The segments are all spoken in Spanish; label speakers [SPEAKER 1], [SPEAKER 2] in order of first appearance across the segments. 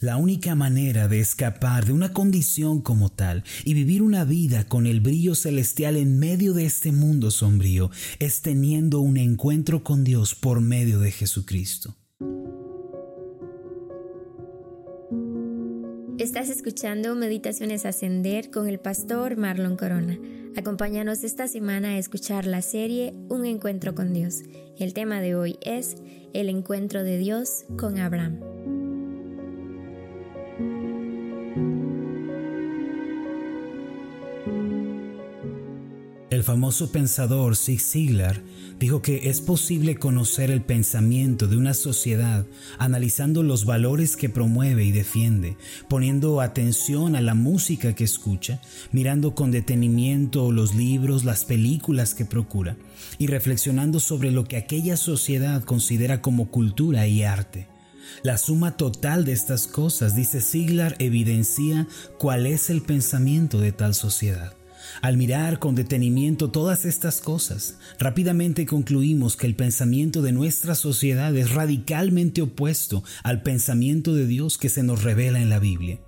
[SPEAKER 1] La única manera de escapar de una condición como tal y vivir una vida con el brillo celestial en medio de este mundo sombrío es teniendo un encuentro con Dios por medio de Jesucristo.
[SPEAKER 2] Estás escuchando Meditaciones Ascender con el pastor Marlon Corona. Acompáñanos esta semana a escuchar la serie Un encuentro con Dios. El tema de hoy es el encuentro de Dios con Abraham.
[SPEAKER 1] El famoso pensador Zig Ziglar dijo que es posible conocer el pensamiento de una sociedad analizando los valores que promueve y defiende, poniendo atención a la música que escucha, mirando con detenimiento los libros, las películas que procura y reflexionando sobre lo que aquella sociedad considera como cultura y arte. La suma total de estas cosas, dice Ziglar, evidencia cuál es el pensamiento de tal sociedad. Al mirar con detenimiento todas estas cosas, rápidamente concluimos que el pensamiento de nuestra sociedad es radicalmente opuesto al pensamiento de Dios que se nos revela en la Biblia.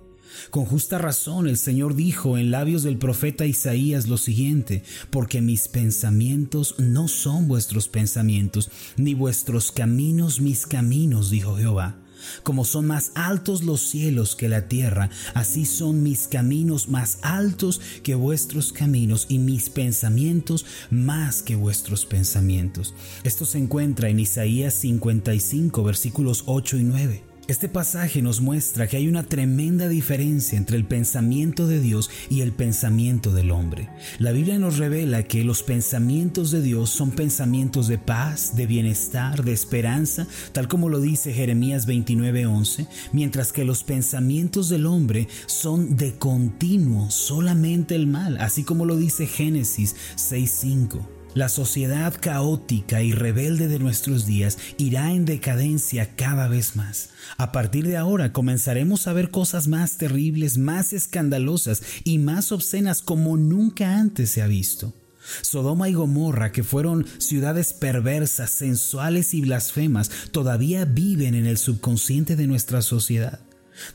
[SPEAKER 1] Con justa razón el Señor dijo en labios del profeta Isaías lo siguiente, porque mis pensamientos no son vuestros pensamientos, ni vuestros caminos mis caminos, dijo Jehová. Como son más altos los cielos que la tierra, así son mis caminos más altos que vuestros caminos y mis pensamientos más que vuestros pensamientos. Esto se encuentra en Isaías 55 versículos 8 y 9. Este pasaje nos muestra que hay una tremenda diferencia entre el pensamiento de Dios y el pensamiento del hombre. La Biblia nos revela que los pensamientos de Dios son pensamientos de paz, de bienestar, de esperanza, tal como lo dice Jeremías 29:11, mientras que los pensamientos del hombre son de continuo, solamente el mal, así como lo dice Génesis 6:5. La sociedad caótica y rebelde de nuestros días irá en decadencia cada vez más. A partir de ahora comenzaremos a ver cosas más terribles, más escandalosas y más obscenas como nunca antes se ha visto. Sodoma y Gomorra, que fueron ciudades perversas, sensuales y blasfemas, todavía viven en el subconsciente de nuestra sociedad.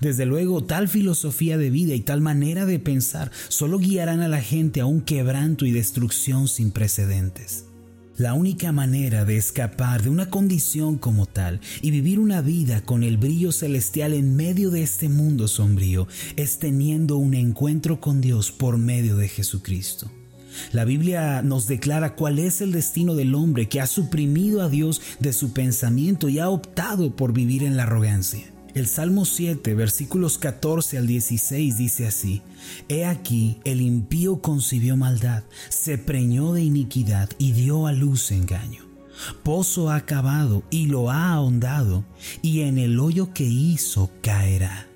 [SPEAKER 1] Desde luego, tal filosofía de vida y tal manera de pensar solo guiarán a la gente a un quebranto y destrucción sin precedentes. La única manera de escapar de una condición como tal y vivir una vida con el brillo celestial en medio de este mundo sombrío es teniendo un encuentro con Dios por medio de Jesucristo. La Biblia nos declara cuál es el destino del hombre que ha suprimido a Dios de su pensamiento y ha optado por vivir en la arrogancia. El Salmo 7, versículos 14 al 16 dice así, He aquí, el impío concibió maldad, se preñó de iniquidad y dio a luz engaño. Pozo ha cavado y lo ha ahondado, y en el hoyo que hizo caerá.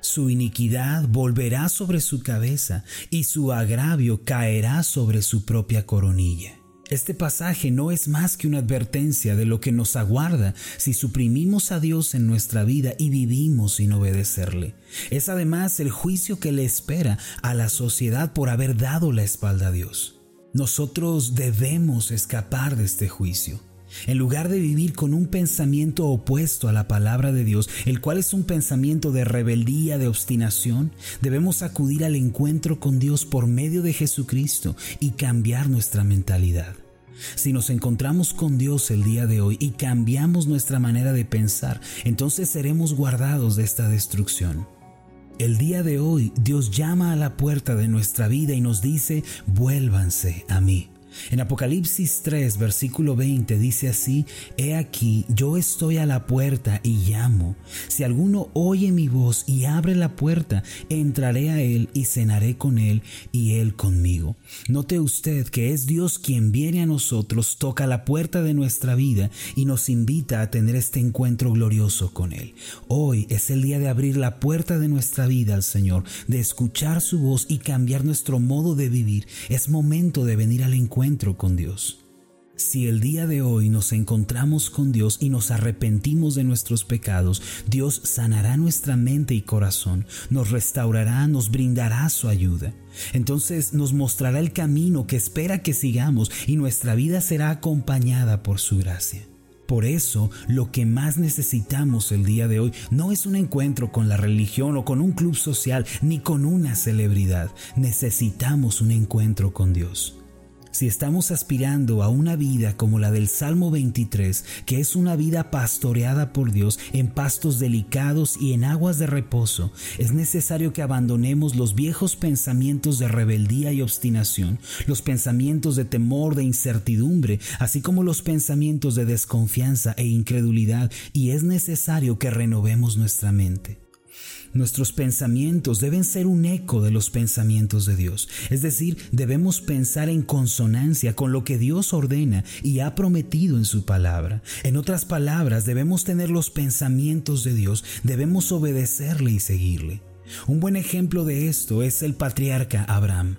[SPEAKER 1] Su iniquidad volverá sobre su cabeza, y su agravio caerá sobre su propia coronilla. Este pasaje no es más que una advertencia de lo que nos aguarda si suprimimos a Dios en nuestra vida y vivimos sin obedecerle. Es además el juicio que le espera a la sociedad por haber dado la espalda a Dios. Nosotros debemos escapar de este juicio. En lugar de vivir con un pensamiento opuesto a la palabra de Dios, el cual es un pensamiento de rebeldía, de obstinación, debemos acudir al encuentro con Dios por medio de Jesucristo y cambiar nuestra mentalidad. Si nos encontramos con Dios el día de hoy y cambiamos nuestra manera de pensar, entonces seremos guardados de esta destrucción. El día de hoy Dios llama a la puerta de nuestra vida y nos dice, vuélvanse a mí. En Apocalipsis 3, versículo 20 dice así, He aquí, yo estoy a la puerta y llamo. Si alguno oye mi voz y abre la puerta, entraré a él y cenaré con él y él conmigo. Note usted que es Dios quien viene a nosotros, toca la puerta de nuestra vida y nos invita a tener este encuentro glorioso con Él. Hoy es el día de abrir la puerta de nuestra vida al Señor, de escuchar su voz y cambiar nuestro modo de vivir. Es momento de venir al encuentro con Dios. Si el día de hoy nos encontramos con Dios y nos arrepentimos de nuestros pecados, Dios sanará nuestra mente y corazón, nos restaurará, nos brindará su ayuda. Entonces nos mostrará el camino que espera que sigamos y nuestra vida será acompañada por su gracia. Por eso, lo que más necesitamos el día de hoy no es un encuentro con la religión o con un club social, ni con una celebridad. Necesitamos un encuentro con Dios. Si estamos aspirando a una vida como la del Salmo 23, que es una vida pastoreada por Dios en pastos delicados y en aguas de reposo, es necesario que abandonemos los viejos pensamientos de rebeldía y obstinación, los pensamientos de temor, de incertidumbre, así como los pensamientos de desconfianza e incredulidad, y es necesario que renovemos nuestra mente. Nuestros pensamientos deben ser un eco de los pensamientos de Dios. Es decir, debemos pensar en consonancia con lo que Dios ordena y ha prometido en su palabra. En otras palabras, debemos tener los pensamientos de Dios, debemos obedecerle y seguirle. Un buen ejemplo de esto es el patriarca Abraham.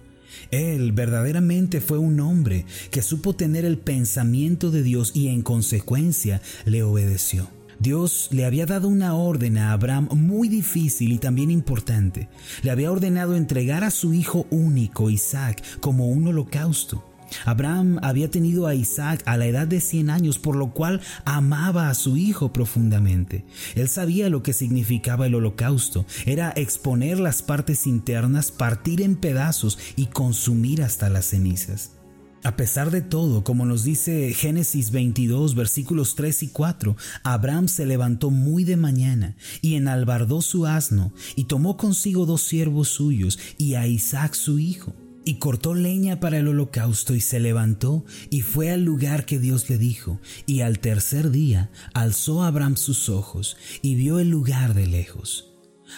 [SPEAKER 1] Él verdaderamente fue un hombre que supo tener el pensamiento de Dios y en consecuencia le obedeció. Dios le había dado una orden a Abraham muy difícil y también importante. Le había ordenado entregar a su hijo único, Isaac, como un holocausto. Abraham había tenido a Isaac a la edad de 100 años, por lo cual amaba a su hijo profundamente. Él sabía lo que significaba el holocausto. Era exponer las partes internas, partir en pedazos y consumir hasta las cenizas. A pesar de todo, como nos dice Génesis 22, versículos 3 y 4, Abraham se levantó muy de mañana y enalbardó su asno y tomó consigo dos siervos suyos y a Isaac su hijo. Y cortó leña para el holocausto y se levantó y fue al lugar que Dios le dijo. Y al tercer día alzó Abraham sus ojos y vio el lugar de lejos.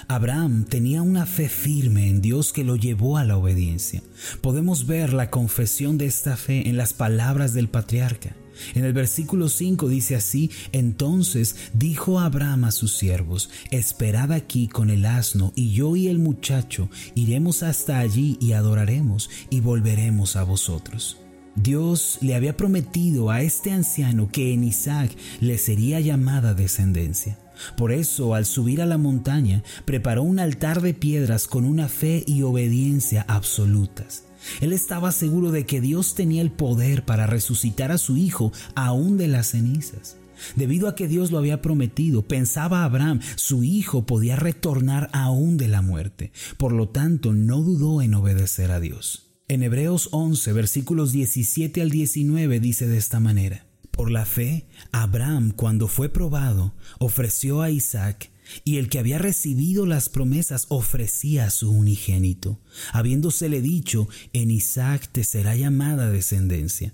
[SPEAKER 1] Abraham tenía una fe firme en Dios que lo llevó a la obediencia. Podemos ver la confesión de esta fe en las palabras del patriarca. En el versículo 5 dice así, entonces dijo Abraham a sus siervos, esperad aquí con el asno, y yo y el muchacho iremos hasta allí y adoraremos, y volveremos a vosotros. Dios le había prometido a este anciano que en Isaac le sería llamada descendencia. Por eso, al subir a la montaña, preparó un altar de piedras con una fe y obediencia absolutas. Él estaba seguro de que Dios tenía el poder para resucitar a su hijo aún de las cenizas. Debido a que Dios lo había prometido, pensaba Abraham, su hijo podía retornar aún de la muerte. Por lo tanto, no dudó en obedecer a Dios. En Hebreos 11, versículos 17 al 19 dice de esta manera. Por la fe, Abraham, cuando fue probado, ofreció a Isaac, y el que había recibido las promesas ofrecía a su unigénito, habiéndosele dicho, en Isaac te será llamada descendencia,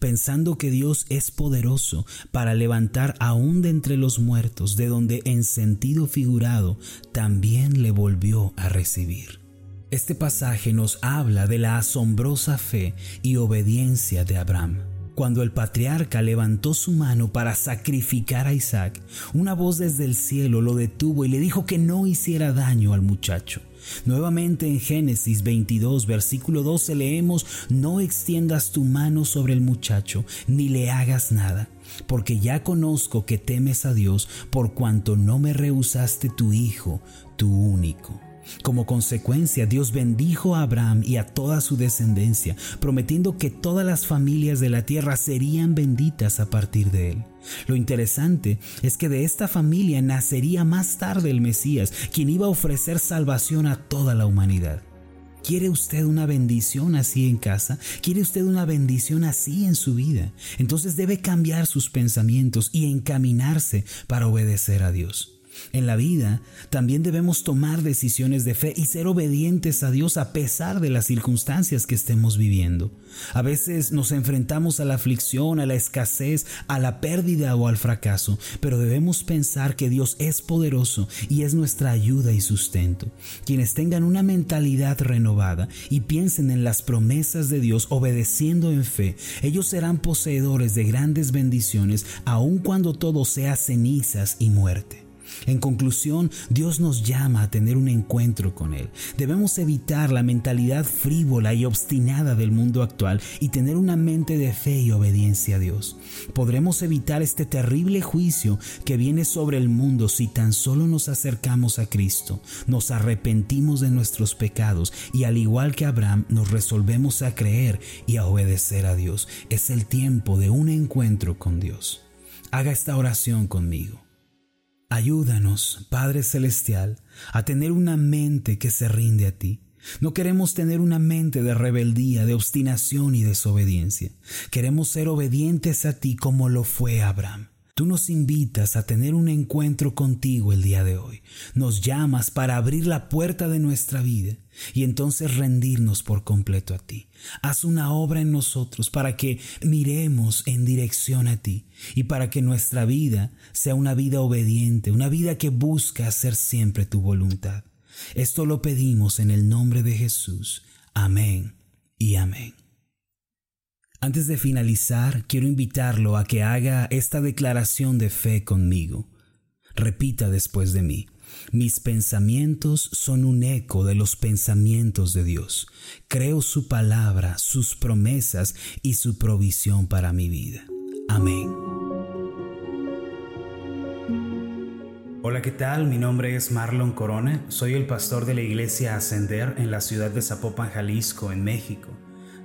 [SPEAKER 1] pensando que Dios es poderoso para levantar aún de entre los muertos, de donde en sentido figurado también le volvió a recibir. Este pasaje nos habla de la asombrosa fe y obediencia de Abraham. Cuando el patriarca levantó su mano para sacrificar a Isaac, una voz desde el cielo lo detuvo y le dijo que no hiciera daño al muchacho. Nuevamente en Génesis 22, versículo 12 leemos, no extiendas tu mano sobre el muchacho, ni le hagas nada, porque ya conozco que temes a Dios por cuanto no me rehusaste tu hijo, tu único. Como consecuencia, Dios bendijo a Abraham y a toda su descendencia, prometiendo que todas las familias de la tierra serían benditas a partir de él. Lo interesante es que de esta familia nacería más tarde el Mesías, quien iba a ofrecer salvación a toda la humanidad. ¿Quiere usted una bendición así en casa? ¿Quiere usted una bendición así en su vida? Entonces debe cambiar sus pensamientos y encaminarse para obedecer a Dios. En la vida también debemos tomar decisiones de fe y ser obedientes a Dios a pesar de las circunstancias que estemos viviendo. A veces nos enfrentamos a la aflicción, a la escasez, a la pérdida o al fracaso, pero debemos pensar que Dios es poderoso y es nuestra ayuda y sustento. Quienes tengan una mentalidad renovada y piensen en las promesas de Dios obedeciendo en fe, ellos serán poseedores de grandes bendiciones aun cuando todo sea cenizas y muerte. En conclusión, Dios nos llama a tener un encuentro con Él. Debemos evitar la mentalidad frívola y obstinada del mundo actual y tener una mente de fe y obediencia a Dios. Podremos evitar este terrible juicio que viene sobre el mundo si tan solo nos acercamos a Cristo, nos arrepentimos de nuestros pecados y al igual que Abraham nos resolvemos a creer y a obedecer a Dios. Es el tiempo de un encuentro con Dios. haga esta oración conmigo. Ayúdanos, Padre Celestial, a tener una mente que se rinde a ti. No queremos tener una mente de rebeldía, de obstinación y desobediencia. Queremos ser obedientes a ti como lo fue Abraham. Tú nos invitas a tener un encuentro contigo el día de hoy. Nos llamas para abrir la puerta de nuestra vida y entonces rendirnos por completo a ti. Haz una obra en nosotros para que miremos en dirección a ti y para que nuestra vida sea una vida obediente, una vida que busca hacer siempre tu voluntad. Esto lo pedimos en el nombre de Jesús. Amén y amén. Antes de finalizar, quiero invitarlo a que haga esta declaración de fe conmigo. Repita después de mí. Mis pensamientos son un eco de los pensamientos de Dios. Creo su palabra, sus promesas y su provisión para mi vida. Amén. Hola, ¿qué tal? Mi nombre es Marlon Corona. Soy el pastor de la iglesia Ascender en la ciudad de Zapopan, Jalisco, en México.